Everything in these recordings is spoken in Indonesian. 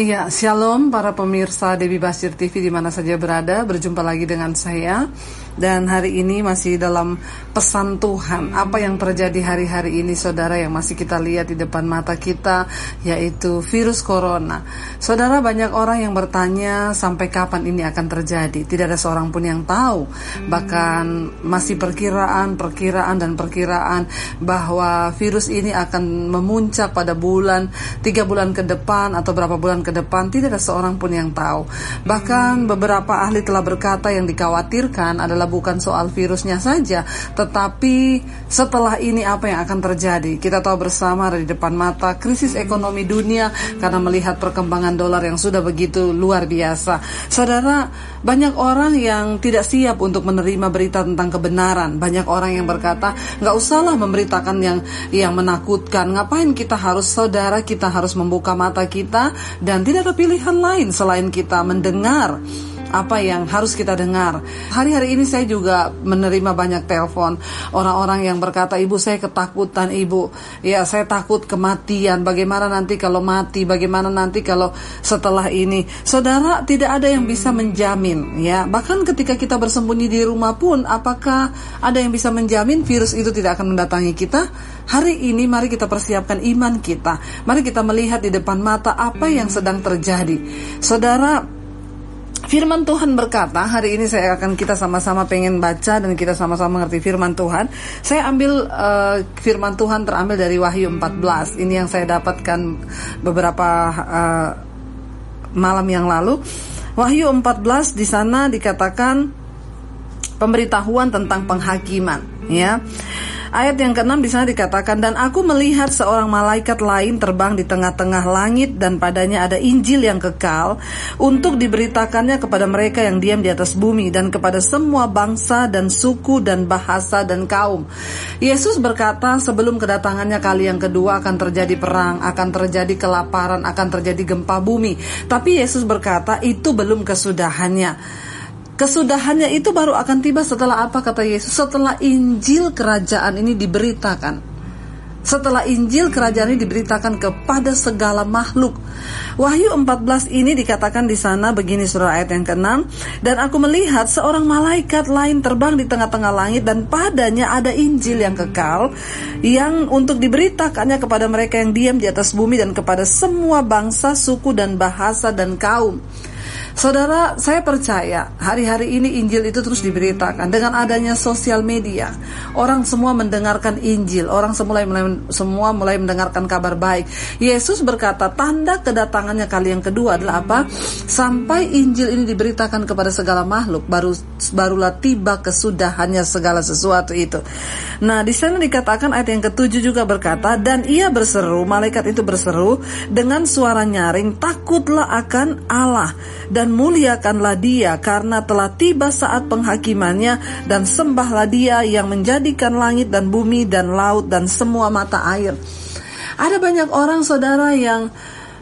Iya, shalom para pemirsa Dewi Basir TV di mana saja berada. Berjumpa lagi dengan saya dan hari ini masih dalam pesan Tuhan. Apa yang terjadi hari-hari ini saudara yang masih kita lihat di depan mata kita yaitu virus corona. Saudara banyak orang yang bertanya sampai kapan ini akan terjadi. Tidak ada seorang pun yang tahu. Bahkan masih perkiraan, perkiraan dan perkiraan bahwa virus ini akan memuncak pada bulan tiga bulan ke depan atau berapa bulan ke ke depan tidak ada seorang pun yang tahu. Bahkan beberapa ahli telah berkata yang dikhawatirkan adalah bukan soal virusnya saja, tetapi setelah ini apa yang akan terjadi. Kita tahu bersama ada di depan mata krisis ekonomi dunia karena melihat perkembangan dolar yang sudah begitu luar biasa. Saudara, banyak orang yang tidak siap untuk menerima berita tentang kebenaran. Banyak orang yang berkata, nggak usahlah memberitakan yang yang menakutkan. Ngapain kita harus saudara kita harus membuka mata kita dan tidak ada pilihan lain selain kita mendengar apa yang harus kita dengar. Hari-hari ini saya juga menerima banyak telepon orang-orang yang berkata, "Ibu, saya ketakutan, Ibu. Ya, saya takut kematian. Bagaimana nanti kalau mati? Bagaimana nanti kalau setelah ini?" Saudara, tidak ada yang bisa menjamin, ya. Bahkan ketika kita bersembunyi di rumah pun, apakah ada yang bisa menjamin virus itu tidak akan mendatangi kita? Hari ini mari kita persiapkan iman kita. Mari kita melihat di depan mata apa yang sedang terjadi. Saudara, Firman Tuhan berkata, hari ini saya akan kita sama-sama pengen baca dan kita sama-sama mengerti firman Tuhan. Saya ambil uh, firman Tuhan terambil dari Wahyu 14. Ini yang saya dapatkan beberapa uh, malam yang lalu. Wahyu 14 di sana dikatakan pemberitahuan tentang penghakiman, ya. Ayat yang keenam di sana dikatakan dan aku melihat seorang malaikat lain terbang di tengah-tengah langit dan padanya ada Injil yang kekal untuk diberitakannya kepada mereka yang diam di atas bumi dan kepada semua bangsa dan suku dan bahasa dan kaum. Yesus berkata sebelum kedatangannya kali yang kedua akan terjadi perang, akan terjadi kelaparan, akan terjadi gempa bumi. Tapi Yesus berkata itu belum kesudahannya. Kesudahannya itu baru akan tiba setelah apa kata Yesus? Setelah Injil kerajaan ini diberitakan. Setelah Injil kerajaan ini diberitakan kepada segala makhluk. Wahyu 14 ini dikatakan di sana begini surah ayat yang ke-6 dan aku melihat seorang malaikat lain terbang di tengah-tengah langit dan padanya ada Injil yang kekal yang untuk diberitakannya kepada mereka yang diam di atas bumi dan kepada semua bangsa, suku dan bahasa dan kaum. Saudara, saya percaya hari-hari ini Injil itu terus diberitakan dengan adanya sosial media. Orang semua mendengarkan Injil, orang semula mulai semua mulai mendengarkan kabar baik. Yesus berkata, tanda kedatangannya kali yang kedua adalah apa? Sampai Injil ini diberitakan kepada segala makhluk, baru barulah tiba kesudahannya segala sesuatu itu. Nah, di sana dikatakan ayat yang ketujuh juga berkata, dan ia berseru, malaikat itu berseru dengan suara nyaring, takutlah akan Allah muliakanlah dia karena telah tiba saat penghakimannya dan sembahlah dia yang menjadikan langit dan bumi dan laut dan semua mata air. Ada banyak orang saudara yang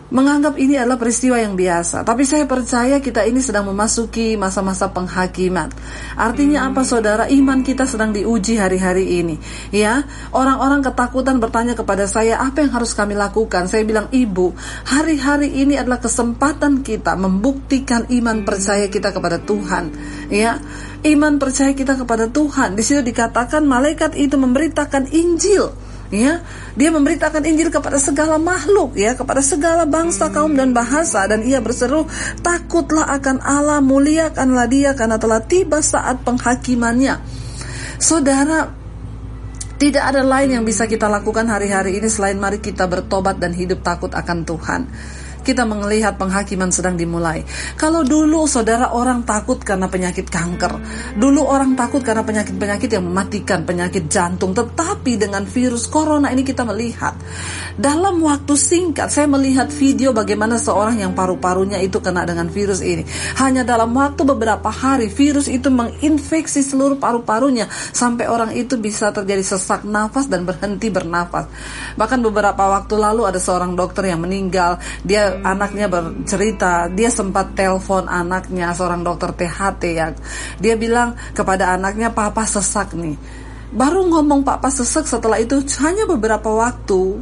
menganggap ini adalah peristiwa yang biasa. Tapi saya percaya kita ini sedang memasuki masa-masa penghakiman. Artinya apa saudara? Iman kita sedang diuji hari-hari ini. Ya, orang-orang ketakutan bertanya kepada saya, apa yang harus kami lakukan? Saya bilang, ibu, hari-hari ini adalah kesempatan kita membuktikan iman percaya kita kepada Tuhan. Ya, iman percaya kita kepada Tuhan. Di situ dikatakan malaikat itu memberitakan Injil ya dia memberitakan Injil kepada segala makhluk ya kepada segala bangsa kaum dan bahasa dan ia berseru takutlah akan Allah muliakanlah dia karena telah tiba saat penghakimannya. Saudara tidak ada lain yang bisa kita lakukan hari-hari ini selain mari kita bertobat dan hidup takut akan Tuhan kita melihat penghakiman sedang dimulai. Kalau dulu saudara orang takut karena penyakit kanker, dulu orang takut karena penyakit-penyakit yang mematikan, penyakit jantung, tetapi dengan virus corona ini kita melihat dalam waktu singkat saya melihat video bagaimana seorang yang paru-parunya itu kena dengan virus ini. Hanya dalam waktu beberapa hari virus itu menginfeksi seluruh paru-parunya sampai orang itu bisa terjadi sesak nafas dan berhenti bernafas. Bahkan beberapa waktu lalu ada seorang dokter yang meninggal, dia anaknya bercerita dia sempat telepon anaknya seorang dokter THT ya. Dia bilang kepada anaknya papa sesak nih. Baru ngomong Pak sesek setelah itu hanya beberapa waktu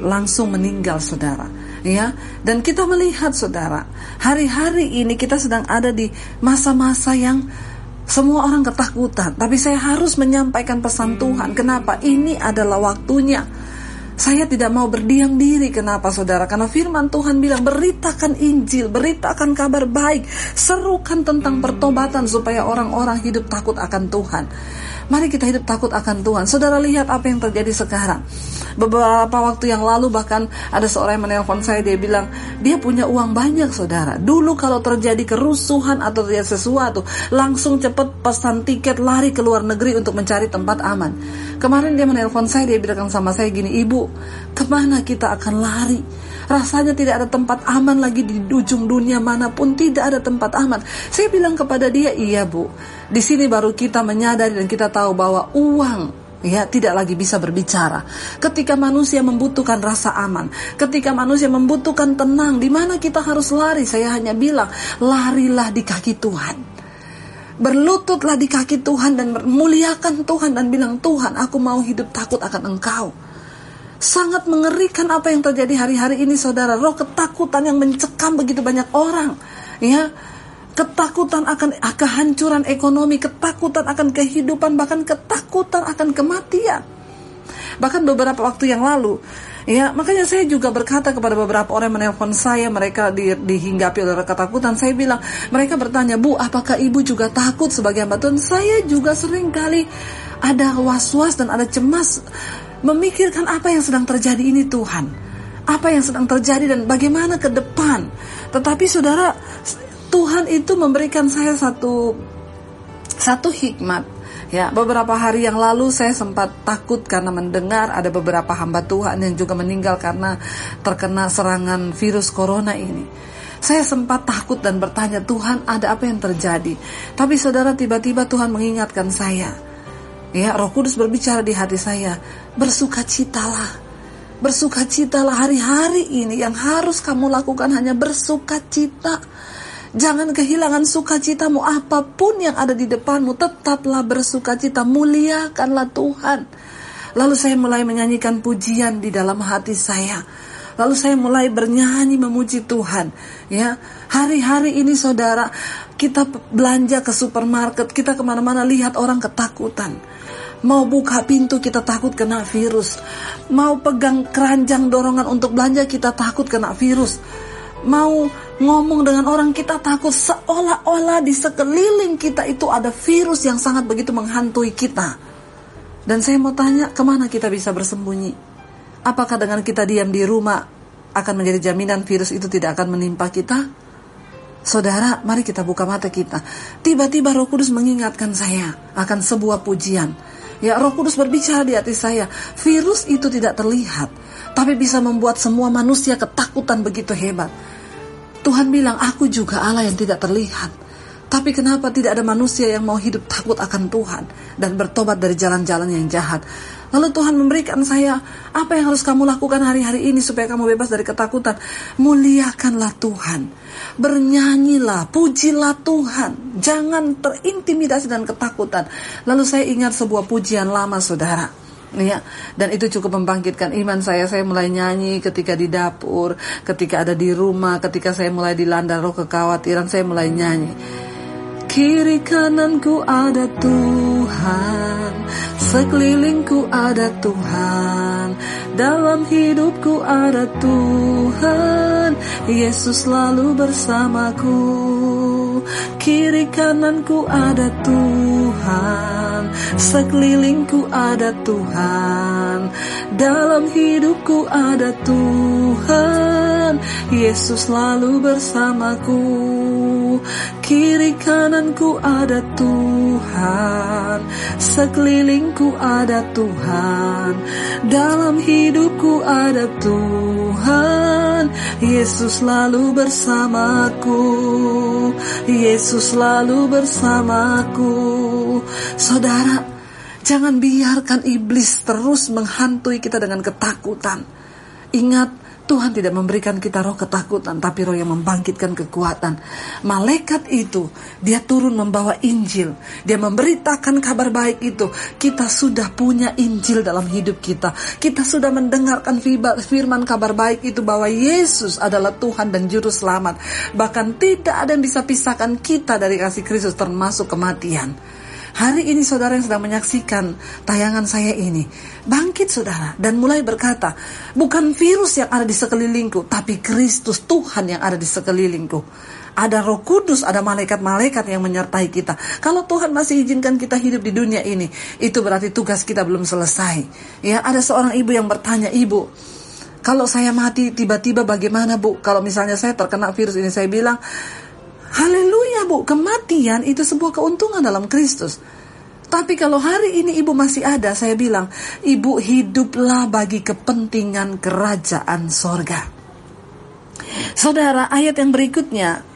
langsung meninggal saudara. Ya dan kita melihat saudara hari-hari ini kita sedang ada di masa-masa yang semua orang ketakutan. Tapi saya harus menyampaikan pesan Tuhan kenapa ini adalah waktunya saya tidak mau berdiam diri. Kenapa saudara? Karena firman Tuhan bilang beritakan Injil, beritakan kabar baik, serukan tentang pertobatan supaya orang-orang hidup takut akan Tuhan. Mari kita hidup takut akan Tuhan. Saudara lihat apa yang terjadi sekarang. Beberapa waktu yang lalu bahkan ada seorang yang menelpon saya dia bilang dia punya uang banyak saudara. Dulu kalau terjadi kerusuhan atau terjadi sesuatu langsung cepat pesan tiket lari ke luar negeri untuk mencari tempat aman. Kemarin dia menelpon saya dia bilang sama saya gini ibu ke mana kita akan lari? Rasanya tidak ada tempat aman lagi di ujung dunia mana pun tidak ada tempat aman. Saya bilang kepada dia, iya bu. Di sini baru kita menyadari dan kita tahu bahwa uang ya tidak lagi bisa berbicara. Ketika manusia membutuhkan rasa aman, ketika manusia membutuhkan tenang, di mana kita harus lari? Saya hanya bilang, larilah di kaki Tuhan. Berlututlah di kaki Tuhan dan memuliakan Tuhan dan bilang, Tuhan aku mau hidup takut akan Engkau. Sangat mengerikan apa yang terjadi hari-hari ini saudara. Roh ketakutan yang mencekam begitu banyak orang. Ya, ketakutan akan kehancuran ekonomi, ketakutan akan kehidupan, bahkan ketakutan akan kematian. Bahkan beberapa waktu yang lalu, ya makanya saya juga berkata kepada beberapa orang yang menelpon saya, mereka di, dihinggapi oleh ketakutan. Saya bilang, mereka bertanya, Bu, apakah ibu juga takut sebagai hamba Tuhan? Saya juga sering kali ada was-was dan ada cemas memikirkan apa yang sedang terjadi ini Tuhan. Apa yang sedang terjadi dan bagaimana ke depan. Tetapi saudara, Tuhan itu memberikan saya satu satu hikmat. Ya, beberapa hari yang lalu saya sempat takut karena mendengar ada beberapa hamba Tuhan yang juga meninggal karena terkena serangan virus corona ini. Saya sempat takut dan bertanya, Tuhan ada apa yang terjadi? Tapi saudara tiba-tiba Tuhan mengingatkan saya, Ya, Roh Kudus berbicara di hati saya, bersukacitalah. Bersukacitalah hari-hari ini yang harus kamu lakukan hanya bersukacita. Jangan kehilangan sukacitamu apa pun yang ada di depanmu, tetaplah bersukacita, muliakanlah Tuhan. Lalu saya mulai menyanyikan pujian di dalam hati saya. Lalu saya mulai bernyanyi memuji Tuhan. Ya, hari-hari ini saudara, kita belanja ke supermarket, kita ke mana-mana lihat orang ketakutan. Mau buka pintu kita takut kena virus. Mau pegang keranjang dorongan untuk belanja kita takut kena virus. Mau ngomong dengan orang kita takut seolah-olah di sekeliling kita itu ada virus yang sangat begitu menghantui kita. Dan saya mau tanya ke mana kita bisa bersembunyi? Apakah dengan kita diam di rumah akan menjadi jaminan virus itu tidak akan menimpa kita? Saudara, mari kita buka mata kita. Tiba-tiba Roh Kudus mengingatkan saya akan sebuah pujian Ya roh kudus berbicara di hati saya Virus itu tidak terlihat Tapi bisa membuat semua manusia ketakutan begitu hebat Tuhan bilang aku juga Allah yang tidak terlihat Tapi kenapa tidak ada manusia yang mau hidup takut akan Tuhan Dan bertobat dari jalan-jalan yang jahat Lalu Tuhan memberikan saya apa yang harus kamu lakukan hari-hari ini supaya kamu bebas dari ketakutan. Muliakanlah Tuhan. Bernyanyilah, pujilah Tuhan. Jangan terintimidasi dan ketakutan. Lalu saya ingat sebuah pujian lama saudara. Ya, dan itu cukup membangkitkan iman saya. Saya mulai nyanyi ketika di dapur, ketika ada di rumah, ketika saya mulai dilanda roh kekhawatiran, saya mulai nyanyi. Kiri kananku ada Tuhan Sekelilingku ada Tuhan Dalam hidupku ada Tuhan Yesus selalu bersamaku Kiri kananku ada Tuhan Sekelilingku ada Tuhan. Dalam hidupku ada Tuhan Yesus selalu bersamaku Kiri kananku ada Tuhan Sekelilingku ada Tuhan Dalam hidupku ada Tuhan. Yesus selalu bersamaku Yesus selalu bersamaku. Saudara Jangan biarkan iblis terus menghantui kita dengan ketakutan. Ingat Tuhan tidak memberikan kita roh ketakutan, tapi roh yang membangkitkan kekuatan. Malaikat itu, dia turun membawa Injil. Dia memberitakan kabar baik itu. Kita sudah punya Injil dalam hidup kita. Kita sudah mendengarkan firman kabar baik itu bahwa Yesus adalah Tuhan dan Juru Selamat. Bahkan tidak ada yang bisa pisahkan kita dari kasih Kristus termasuk kematian. Hari ini saudara yang sedang menyaksikan tayangan saya ini, bangkit saudara dan mulai berkata, bukan virus yang ada di sekelilingku, tapi Kristus Tuhan yang ada di sekelilingku. Ada roh kudus, ada malaikat-malaikat yang menyertai kita. Kalau Tuhan masih izinkan kita hidup di dunia ini, itu berarti tugas kita belum selesai. Ya, ada seorang ibu yang bertanya, ibu, kalau saya mati tiba-tiba bagaimana bu? Kalau misalnya saya terkena virus ini, saya bilang, Haleluya bu, kematian itu sebuah keuntungan dalam Kristus. Tapi kalau hari ini ibu masih ada, saya bilang, ibu hiduplah bagi kepentingan kerajaan sorga. Saudara, ayat yang berikutnya,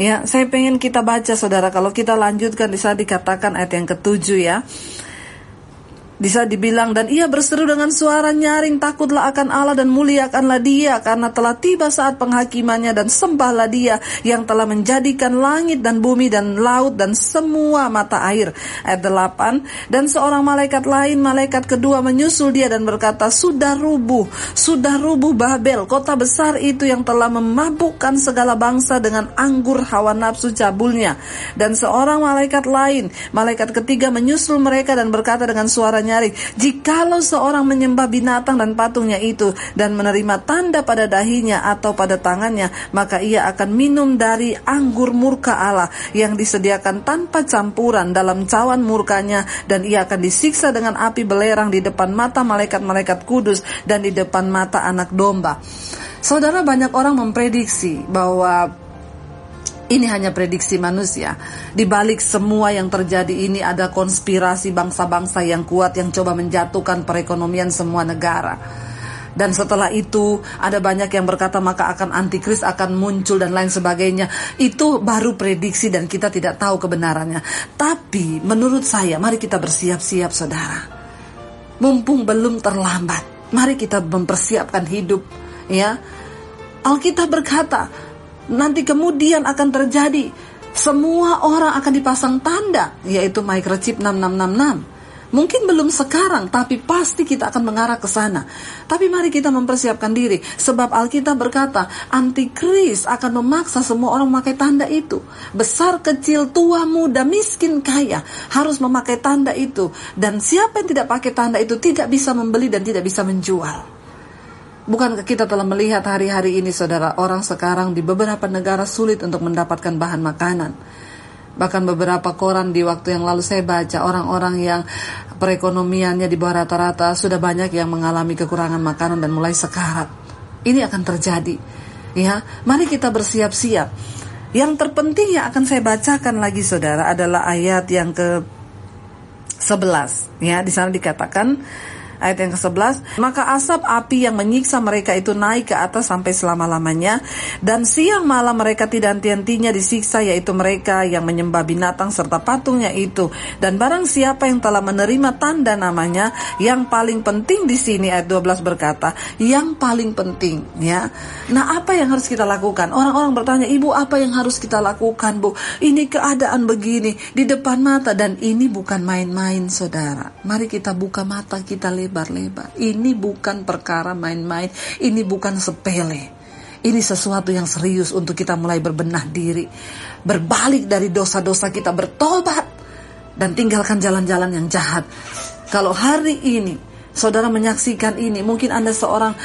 ya, saya pengen kita baca, saudara. Kalau kita lanjutkan, bisa dikatakan ayat yang ketujuh ya. Bisa dibilang dan ia berseru dengan suara nyaring takutlah akan Allah dan muliakanlah dia karena telah tiba saat penghakimannya dan sembahlah dia yang telah menjadikan langit dan bumi dan laut dan semua mata air. Ayat 8 dan seorang malaikat lain malaikat kedua menyusul dia dan berkata sudah rubuh sudah rubuh Babel kota besar itu yang telah memabukkan segala bangsa dengan anggur hawa nafsu cabulnya dan seorang malaikat lain malaikat ketiga menyusul mereka dan berkata dengan suara jikalau seorang menyembah binatang dan patungnya itu dan menerima tanda pada dahinya atau pada tangannya, maka ia akan minum dari anggur murka Allah yang disediakan tanpa campuran dalam cawan murkanya dan ia akan disiksa dengan api belerang di depan mata malaikat-malaikat kudus dan di depan mata anak domba. Saudara banyak orang memprediksi bahwa ini hanya prediksi manusia. Di balik semua yang terjadi ini ada konspirasi bangsa-bangsa yang kuat yang coba menjatuhkan perekonomian semua negara. Dan setelah itu ada banyak yang berkata maka akan antikris akan muncul dan lain sebagainya. Itu baru prediksi dan kita tidak tahu kebenarannya. Tapi menurut saya mari kita bersiap-siap saudara. Mumpung belum terlambat. Mari kita mempersiapkan hidup ya. Alkitab berkata, nanti kemudian akan terjadi semua orang akan dipasang tanda yaitu microchip 6666 Mungkin belum sekarang, tapi pasti kita akan mengarah ke sana. Tapi mari kita mempersiapkan diri, sebab Alkitab berkata, antikris akan memaksa semua orang memakai tanda itu. Besar, kecil, tua, muda, miskin, kaya, harus memakai tanda itu. Dan siapa yang tidak pakai tanda itu tidak bisa membeli dan tidak bisa menjual. Bukankah kita telah melihat hari-hari ini saudara orang sekarang di beberapa negara sulit untuk mendapatkan bahan makanan. Bahkan beberapa koran di waktu yang lalu saya baca orang-orang yang perekonomiannya di bawah rata-rata sudah banyak yang mengalami kekurangan makanan dan mulai sekarat. Ini akan terjadi. Ya, mari kita bersiap-siap. Yang terpenting yang akan saya bacakan lagi saudara adalah ayat yang ke 11 ya di sana dikatakan Ayat yang ke-11, maka asap api yang menyiksa mereka itu naik ke atas sampai selama-lamanya dan siang malam mereka tidak henti-hentinya disiksa yaitu mereka yang menyembah binatang serta patungnya itu dan barang siapa yang telah menerima tanda namanya yang paling penting di sini ayat 12 berkata, yang paling penting ya. Nah, apa yang harus kita lakukan? Orang-orang bertanya, "Ibu, apa yang harus kita lakukan, Bu? Ini keadaan begini di depan mata dan ini bukan main-main, Saudara. Mari kita buka mata kita lihat lebar-lebar. Ini bukan perkara main-main, ini bukan sepele. Ini sesuatu yang serius untuk kita mulai berbenah diri, berbalik dari dosa-dosa kita, bertobat, dan tinggalkan jalan-jalan yang jahat. Kalau hari ini saudara menyaksikan ini, mungkin Anda seorang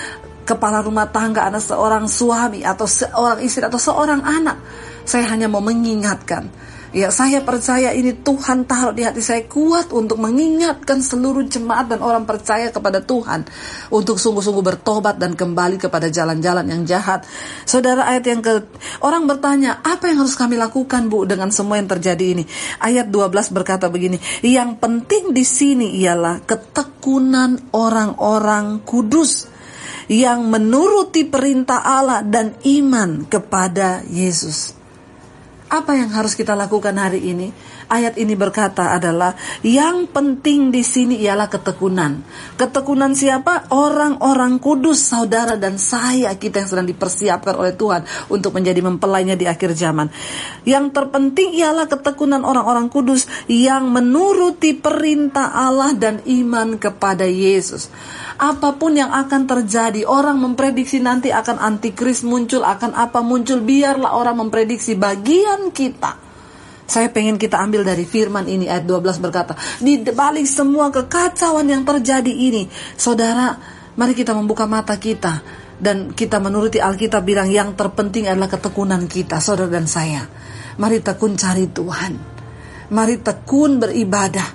kepala rumah tangga, Anda seorang suami, atau seorang istri, atau seorang anak. Saya hanya mau mengingatkan Ya, saya percaya ini Tuhan taruh di hati saya kuat untuk mengingatkan seluruh jemaat dan orang percaya kepada Tuhan untuk sungguh-sungguh bertobat dan kembali kepada jalan-jalan yang jahat. Saudara ayat yang ke orang bertanya, apa yang harus kami lakukan Bu dengan semua yang terjadi ini? Ayat 12 berkata begini, yang penting di sini ialah ketekunan orang-orang kudus yang menuruti perintah Allah dan iman kepada Yesus. Apa yang harus kita lakukan hari ini? Ayat ini berkata adalah yang penting di sini ialah ketekunan. Ketekunan siapa? Orang-orang kudus, saudara dan saya kita yang sedang dipersiapkan oleh Tuhan untuk menjadi mempelainya di akhir zaman. Yang terpenting ialah ketekunan orang-orang kudus yang menuruti perintah Allah dan iman kepada Yesus apa pun yang akan terjadi. Orang memprediksi nanti akan antikris muncul, akan apa muncul. Biarlah orang memprediksi bagian kita. Saya pengen kita ambil dari firman ini ayat 12 berkata, di balik semua kekacauan yang terjadi ini, saudara, mari kita membuka mata kita dan kita menuruti Alkitab bilang yang terpenting adalah ketekunan kita, saudara dan saya. Mari tekun cari Tuhan. Mari tekun beribadah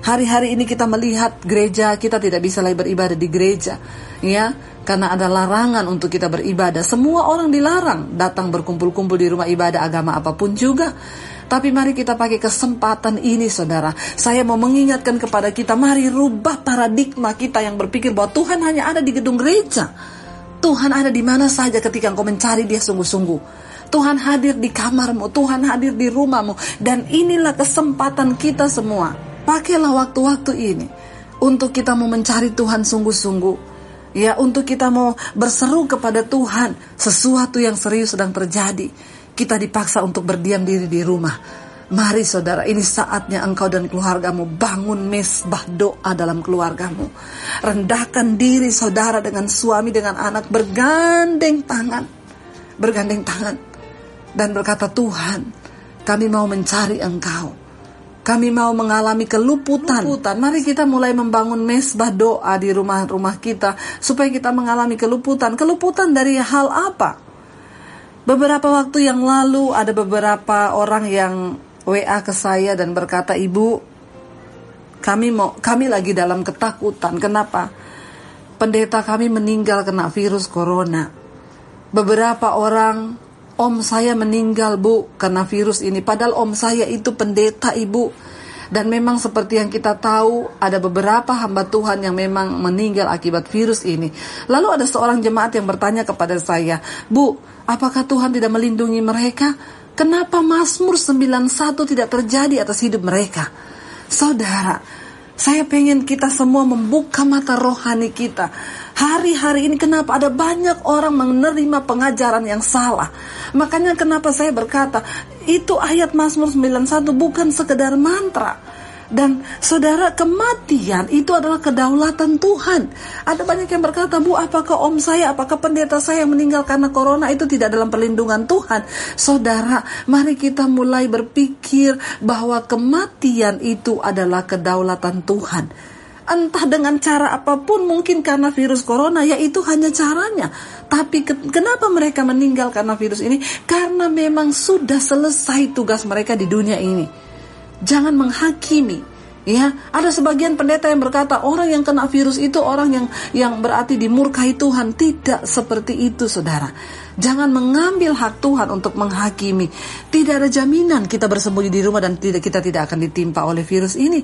Hari-hari ini kita melihat gereja kita tidak bisa lagi beribadah di gereja, ya, karena ada larangan untuk kita beribadah. Semua orang dilarang datang berkumpul-kumpul di rumah ibadah agama apa pun juga. Tapi mari kita pakai kesempatan ini saudara. Saya mau mengingatkan kepada kita, mari rubah paradigma kita yang berpikir bahwa Tuhan hanya ada di gedung gereja. Tuhan ada di mana saja ketika engkau mencari dia sungguh-sungguh. Tuhan hadir di kamarmu, Tuhan hadir di rumahmu. Dan inilah kesempatan kita semua Pakailah waktu-waktu ini untuk kita mau mencari Tuhan sungguh-sungguh. Ya, untuk kita mau berseru kepada Tuhan sesuatu yang serius sedang terjadi. Kita dipaksa untuk berdiam diri di rumah. Mari saudara, ini saatnya engkau dan keluargamu bangun mesbah doa dalam keluargamu. Rendahkan diri saudara dengan suami, dengan anak, bergandeng tangan. Bergandeng tangan. Dan berkata, Tuhan, kami mau mencari engkau. Kami mau mengalami keluputan. keluputan. Mari kita mulai membangun mesbah doa di rumah-rumah kita supaya kita mengalami keluputan. Keluputan dari hal apa? Beberapa waktu yang lalu ada beberapa orang yang WA ke saya dan berkata, "Ibu, kami mau kami lagi dalam ketakutan. Kenapa? Pendeta kami meninggal kena virus corona. Beberapa orang om saya meninggal bu karena virus ini. Padahal om saya itu pendeta ibu. Dan memang seperti yang kita tahu ada beberapa hamba Tuhan yang memang meninggal akibat virus ini. Lalu ada seorang jemaat yang bertanya kepada saya, Bu, apakah Tuhan tidak melindungi mereka? Kenapa Mazmur 91 tidak terjadi atas hidup mereka? Saudara, saya pengen kita semua membuka mata rohani kita Hari-hari ini kenapa ada banyak orang menerima pengajaran yang salah. Makanya kenapa saya berkata, itu ayat Mazmur 91 bukan sekedar mantra. Dan saudara kematian itu adalah kedaulatan Tuhan. Ada banyak yang berkata, Bu, apakah om saya, apakah pendeta saya yang meninggal karena corona itu tidak dalam perlindungan Tuhan? Saudara, mari kita mulai berpikir bahwa kematian itu adalah kedaulatan Tuhan entah dengan cara apa pun mungkin karena virus corona ya itu hanya caranya. Tapi ke kenapa mereka meninggal karena virus ini? Karena memang sudah selesai tugas mereka di dunia ini. Jangan menghakimi ya. Ada sebagian pendeta yang berkata orang yang kena virus itu orang yang yang berarti dimurkai Tuhan. Tidak seperti itu saudara. Jangan mengambil hak Tuhan untuk menghakimi. Tidak ada jaminan kita bersembunyi di rumah dan tidak kita tidak akan ditimpa oleh virus ini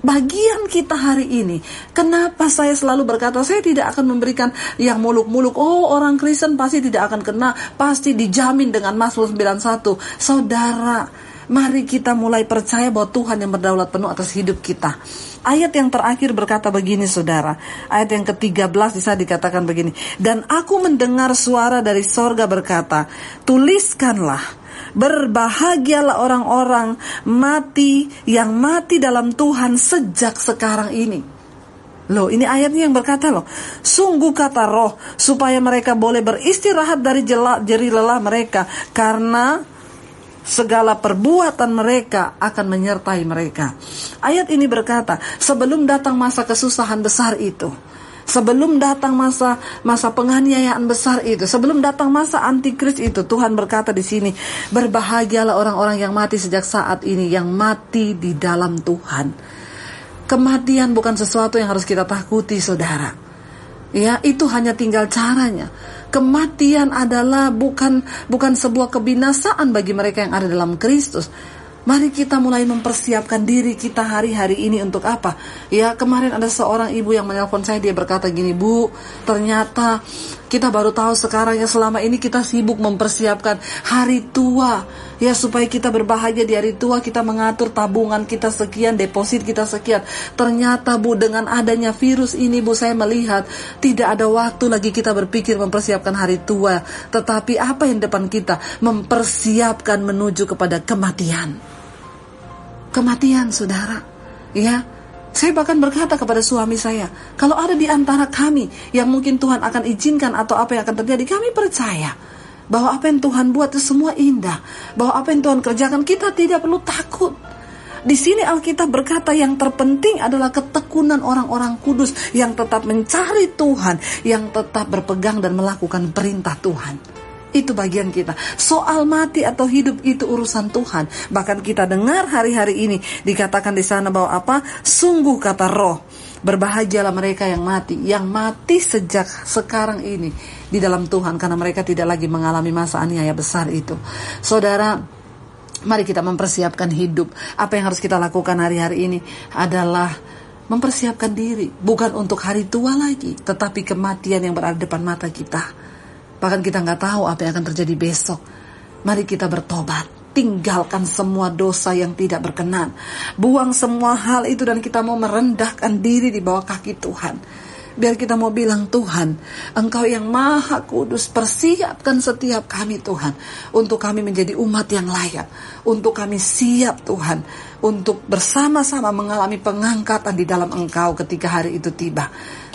bagian kita hari ini. Kenapa saya selalu berkata saya tidak akan memberikan yang muluk-muluk. Oh, orang Kristen pasti tidak akan kena, pasti dijamin dengan Mazmur 91. Saudara, mari kita mulai percaya bahwa Tuhan yang berdaulat penuh atas hidup kita. Ayat yang terakhir berkata begini saudara Ayat yang ke-13 bisa dikatakan begini Dan aku mendengar suara dari sorga berkata Tuliskanlah Berbahagialah orang-orang mati yang mati dalam Tuhan sejak sekarang ini. Loh, ini ayatnya yang berkata loh, sungguh kata roh supaya mereka boleh beristirahat dari jelak jeri lelah mereka karena segala perbuatan mereka akan menyertai mereka. Ayat ini berkata, sebelum datang masa kesusahan besar itu, Sebelum datang masa masa penganiayaan besar itu, sebelum datang masa antikris itu, Tuhan berkata di sini, berbahagialah orang-orang yang mati sejak saat ini, yang mati di dalam Tuhan. Kematian bukan sesuatu yang harus kita takuti, saudara. Ya, itu hanya tinggal caranya. Kematian adalah bukan bukan sebuah kebinasaan bagi mereka yang ada dalam Kristus, Mari kita mulai mempersiapkan diri kita hari-hari ini untuk apa? Ya, kemarin ada seorang ibu yang menelpon saya dia berkata gini, "Bu, ternyata kita baru tahu sekarang ya selama ini kita sibuk mempersiapkan hari tua Ya supaya kita berbahagia di hari tua kita mengatur tabungan kita sekian, deposit kita sekian. Ternyata Bu dengan adanya virus ini Bu saya melihat tidak ada waktu lagi kita berpikir mempersiapkan hari tua. Tetapi apa yang depan kita? Mempersiapkan menuju kepada kematian. Kematian saudara. Ya, saya bahkan berkata kepada suami saya, kalau ada di antara kami yang mungkin Tuhan akan izinkan atau apa yang akan terjadi, kami percaya bahwa apa yang Tuhan buat itu semua indah, bahwa apa yang Tuhan kerjakan kita tidak perlu takut. Di sini Alkitab berkata yang terpenting adalah ketekunan orang-orang kudus yang tetap mencari Tuhan, yang tetap berpegang dan melakukan perintah Tuhan. Itu bagian kita. Soal mati atau hidup itu urusan Tuhan. Bahkan kita dengar hari-hari ini dikatakan di sana bahwa apa? Sungguh kata roh Berbahagialah mereka yang mati, yang mati sejak sekarang ini di dalam Tuhan karena mereka tidak lagi mengalami masa aniaya besar itu. Saudara, mari kita mempersiapkan hidup. Apa yang harus kita lakukan hari-hari ini adalah mempersiapkan diri, bukan untuk hari tua lagi, tetapi kematian yang berada depan mata kita. Bahkan kita nggak tahu apa yang akan terjadi besok. Mari kita bertobat tinggalkan semua dosa yang tidak berkenan. Buang semua hal itu dan kita mau merendahkan diri di bawah kaki Tuhan. Biar kita mau bilang Tuhan, Engkau yang maha kudus, persiapkan setiap kami Tuhan. Untuk kami menjadi umat yang layak. Untuk kami siap Tuhan. Untuk bersama-sama mengalami pengangkatan di dalam Engkau ketika hari itu tiba.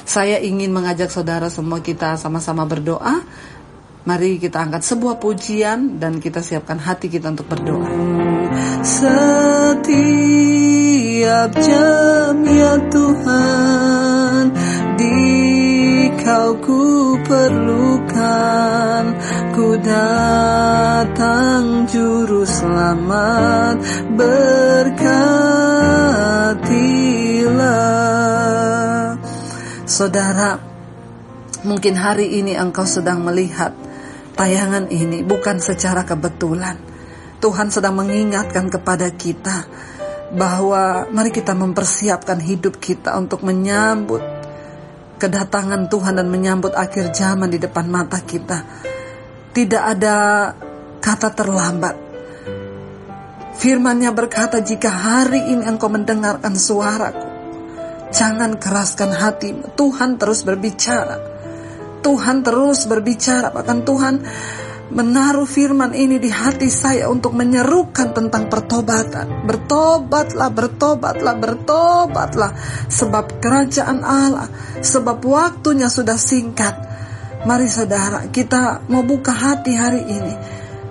Saya ingin mengajak saudara semua kita sama-sama berdoa. Mari kita angkat sebuah pujian dan kita siapkan hati kita untuk berdoa. Setiap jam ya Tuhan di kau ku perlukan. Ku datang juru selamat berkatilah Saudara, mungkin hari ini engkau sedang melihat tayangan ini bukan secara kebetulan. Tuhan sedang mengingatkan kepada kita bahwa mari kita mempersiapkan hidup kita untuk menyambut kedatangan Tuhan dan menyambut akhir zaman di depan mata kita. Tidak ada kata terlambat. Firman-Nya berkata, "Jika hari ini engkau mendengarkan suaraku, jangan keraskan hatimu." Tuhan terus berbicara. Tuhan terus berbicara, bahkan Tuhan menaruh firman ini di hati saya untuk menyerukan tentang pertobatan. Bertobatlah, bertobatlah, bertobatlah. Sebab kerajaan Allah, sebab waktunya sudah singkat. Mari saudara, kita mau buka hati hari ini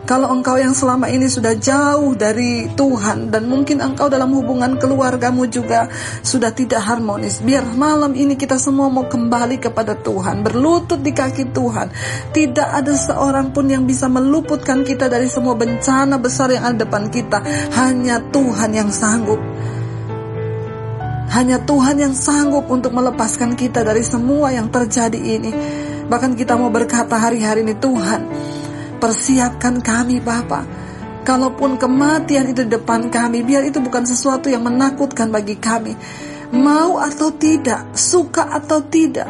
kalau engkau yang selama ini sudah jauh dari Tuhan dan mungkin engkau dalam hubungan keluargamu juga sudah tidak harmonis, biar malam ini kita semua mau kembali kepada Tuhan, berlutut di kaki Tuhan. Tidak ada seorang pun yang bisa meluputkan kita dari semua bencana besar yang ada depan kita. Hanya Tuhan yang sanggup. Hanya Tuhan yang sanggup untuk melepaskan kita dari semua yang terjadi ini. Bahkan kita mau berkata hari-hari ini Tuhan, Persiapkan kami Bapa. Kalaupun kematian itu di depan kami, biar itu bukan sesuatu yang menakutkan bagi kami. Mau atau tidak, suka atau tidak,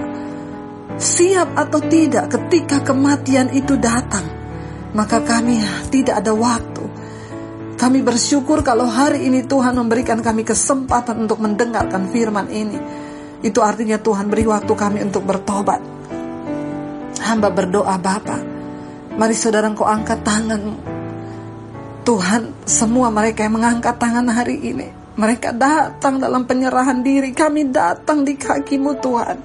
siap atau tidak ketika kematian itu datang. Maka kami tidak ada waktu. Kami bersyukur kalau hari ini Tuhan memberikan kami kesempatan untuk mendengarkan firman ini. Itu artinya Tuhan beri waktu kami untuk bertobat. Hamba berdoa Bapak Mari saudara kau angkat tanganmu. Tuhan, semua mereka yang mengangkat tangan hari ini, mereka datang dalam penyerahan diri. Kami datang di kakimu Tuhan.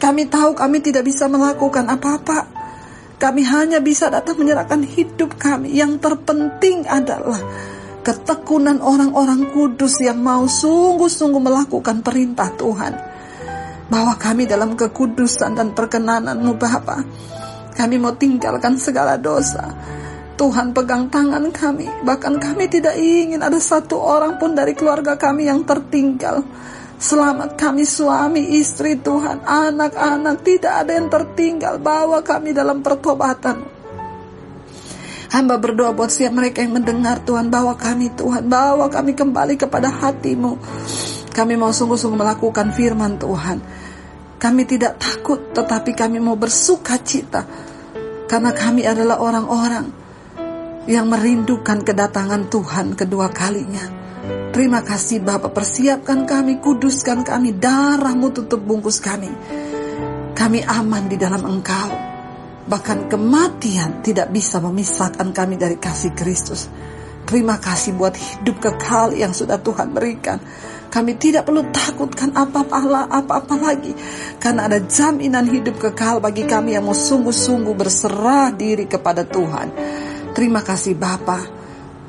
Kami tahu kami tidak bisa melakukan apa-apa. Kami hanya bisa datang menyerahkan hidup kami. Yang terpenting adalah ketekunan orang-orang kudus yang mau sungguh-sungguh melakukan perintah Tuhan. Bahwa kami dalam kekudusan dan perkenananmu Bapak kami mau tinggalkan segala dosa. Tuhan pegang tangan kami. Bahkan kami tidak ingin ada satu orang pun dari keluarga kami yang tertinggal. Selamat kami suami, istri Tuhan, anak-anak. Tidak ada yang tertinggal. Bawa kami dalam pertobatan. Hamba berdoa buat siap mereka yang mendengar Tuhan. Bawa kami Tuhan. Bawa kami kembali kepada hatimu. Kami mau sungguh-sungguh melakukan firman Tuhan. Kami tidak takut, tetapi kami mau bersuka cita karena kami adalah orang-orang yang merindukan kedatangan Tuhan kedua kalinya. Terima kasih Bapak persiapkan kami, kuduskan kami, darahmu tutup bungkus kami. Kami aman di dalam engkau. Bahkan kematian tidak bisa memisahkan kami dari kasih Kristus. Terima kasih buat hidup kekal yang sudah Tuhan berikan. Kami tidak perlu takutkan apa-apa apa-apa lagi. Karena ada jaminan hidup kekal bagi kami yang mau sungguh-sungguh berserah diri kepada Tuhan. Terima kasih Bapa.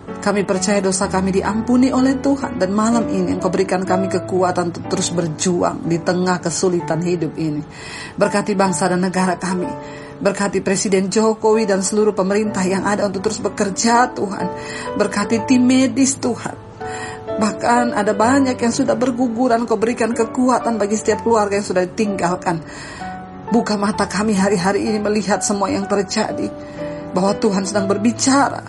Kami percaya dosa kami diampuni oleh Tuhan dan malam ini Engkau berikan kami kekuatan untuk terus berjuang di tengah kesulitan hidup ini. Berkati bangsa dan negara kami. Berkati Presiden Jokowi dan seluruh pemerintah yang ada untuk terus bekerja Tuhan. Berkati tim medis Tuhan. Bahkan ada banyak yang sudah berguguran kau berikan kekuatan bagi setiap keluarga yang sudah ditinggalkan. Buka mata kami hari-hari ini melihat semua yang terjadi. Bahwa Tuhan sedang berbicara.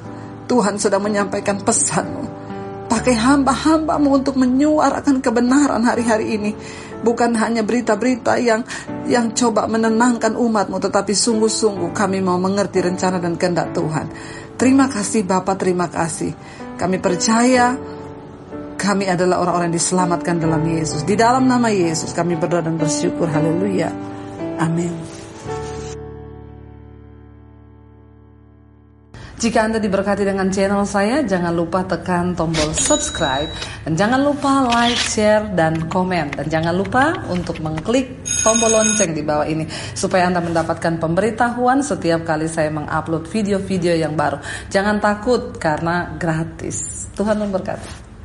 Tuhan sedang menyampaikan pesanmu. Pakai hamba-hambamu untuk menyuarakan kebenaran hari-hari ini. Bukan hanya berita-berita yang yang coba menenangkan umatmu. Tetapi sungguh-sungguh kami mau mengerti rencana dan kehendak Tuhan. Terima kasih Bapak, terima kasih. Kami percaya kami adalah orang-orang yang diselamatkan dalam Yesus. Di dalam nama Yesus kami berdoa dan bersyukur. Haleluya. Amin. Jika Anda diberkati dengan channel saya, jangan lupa tekan tombol subscribe dan jangan lupa like, share, dan komen. Dan jangan lupa untuk mengklik tombol lonceng di bawah ini supaya Anda mendapatkan pemberitahuan setiap kali saya mengupload video-video yang baru. Jangan takut karena gratis. Tuhan memberkati.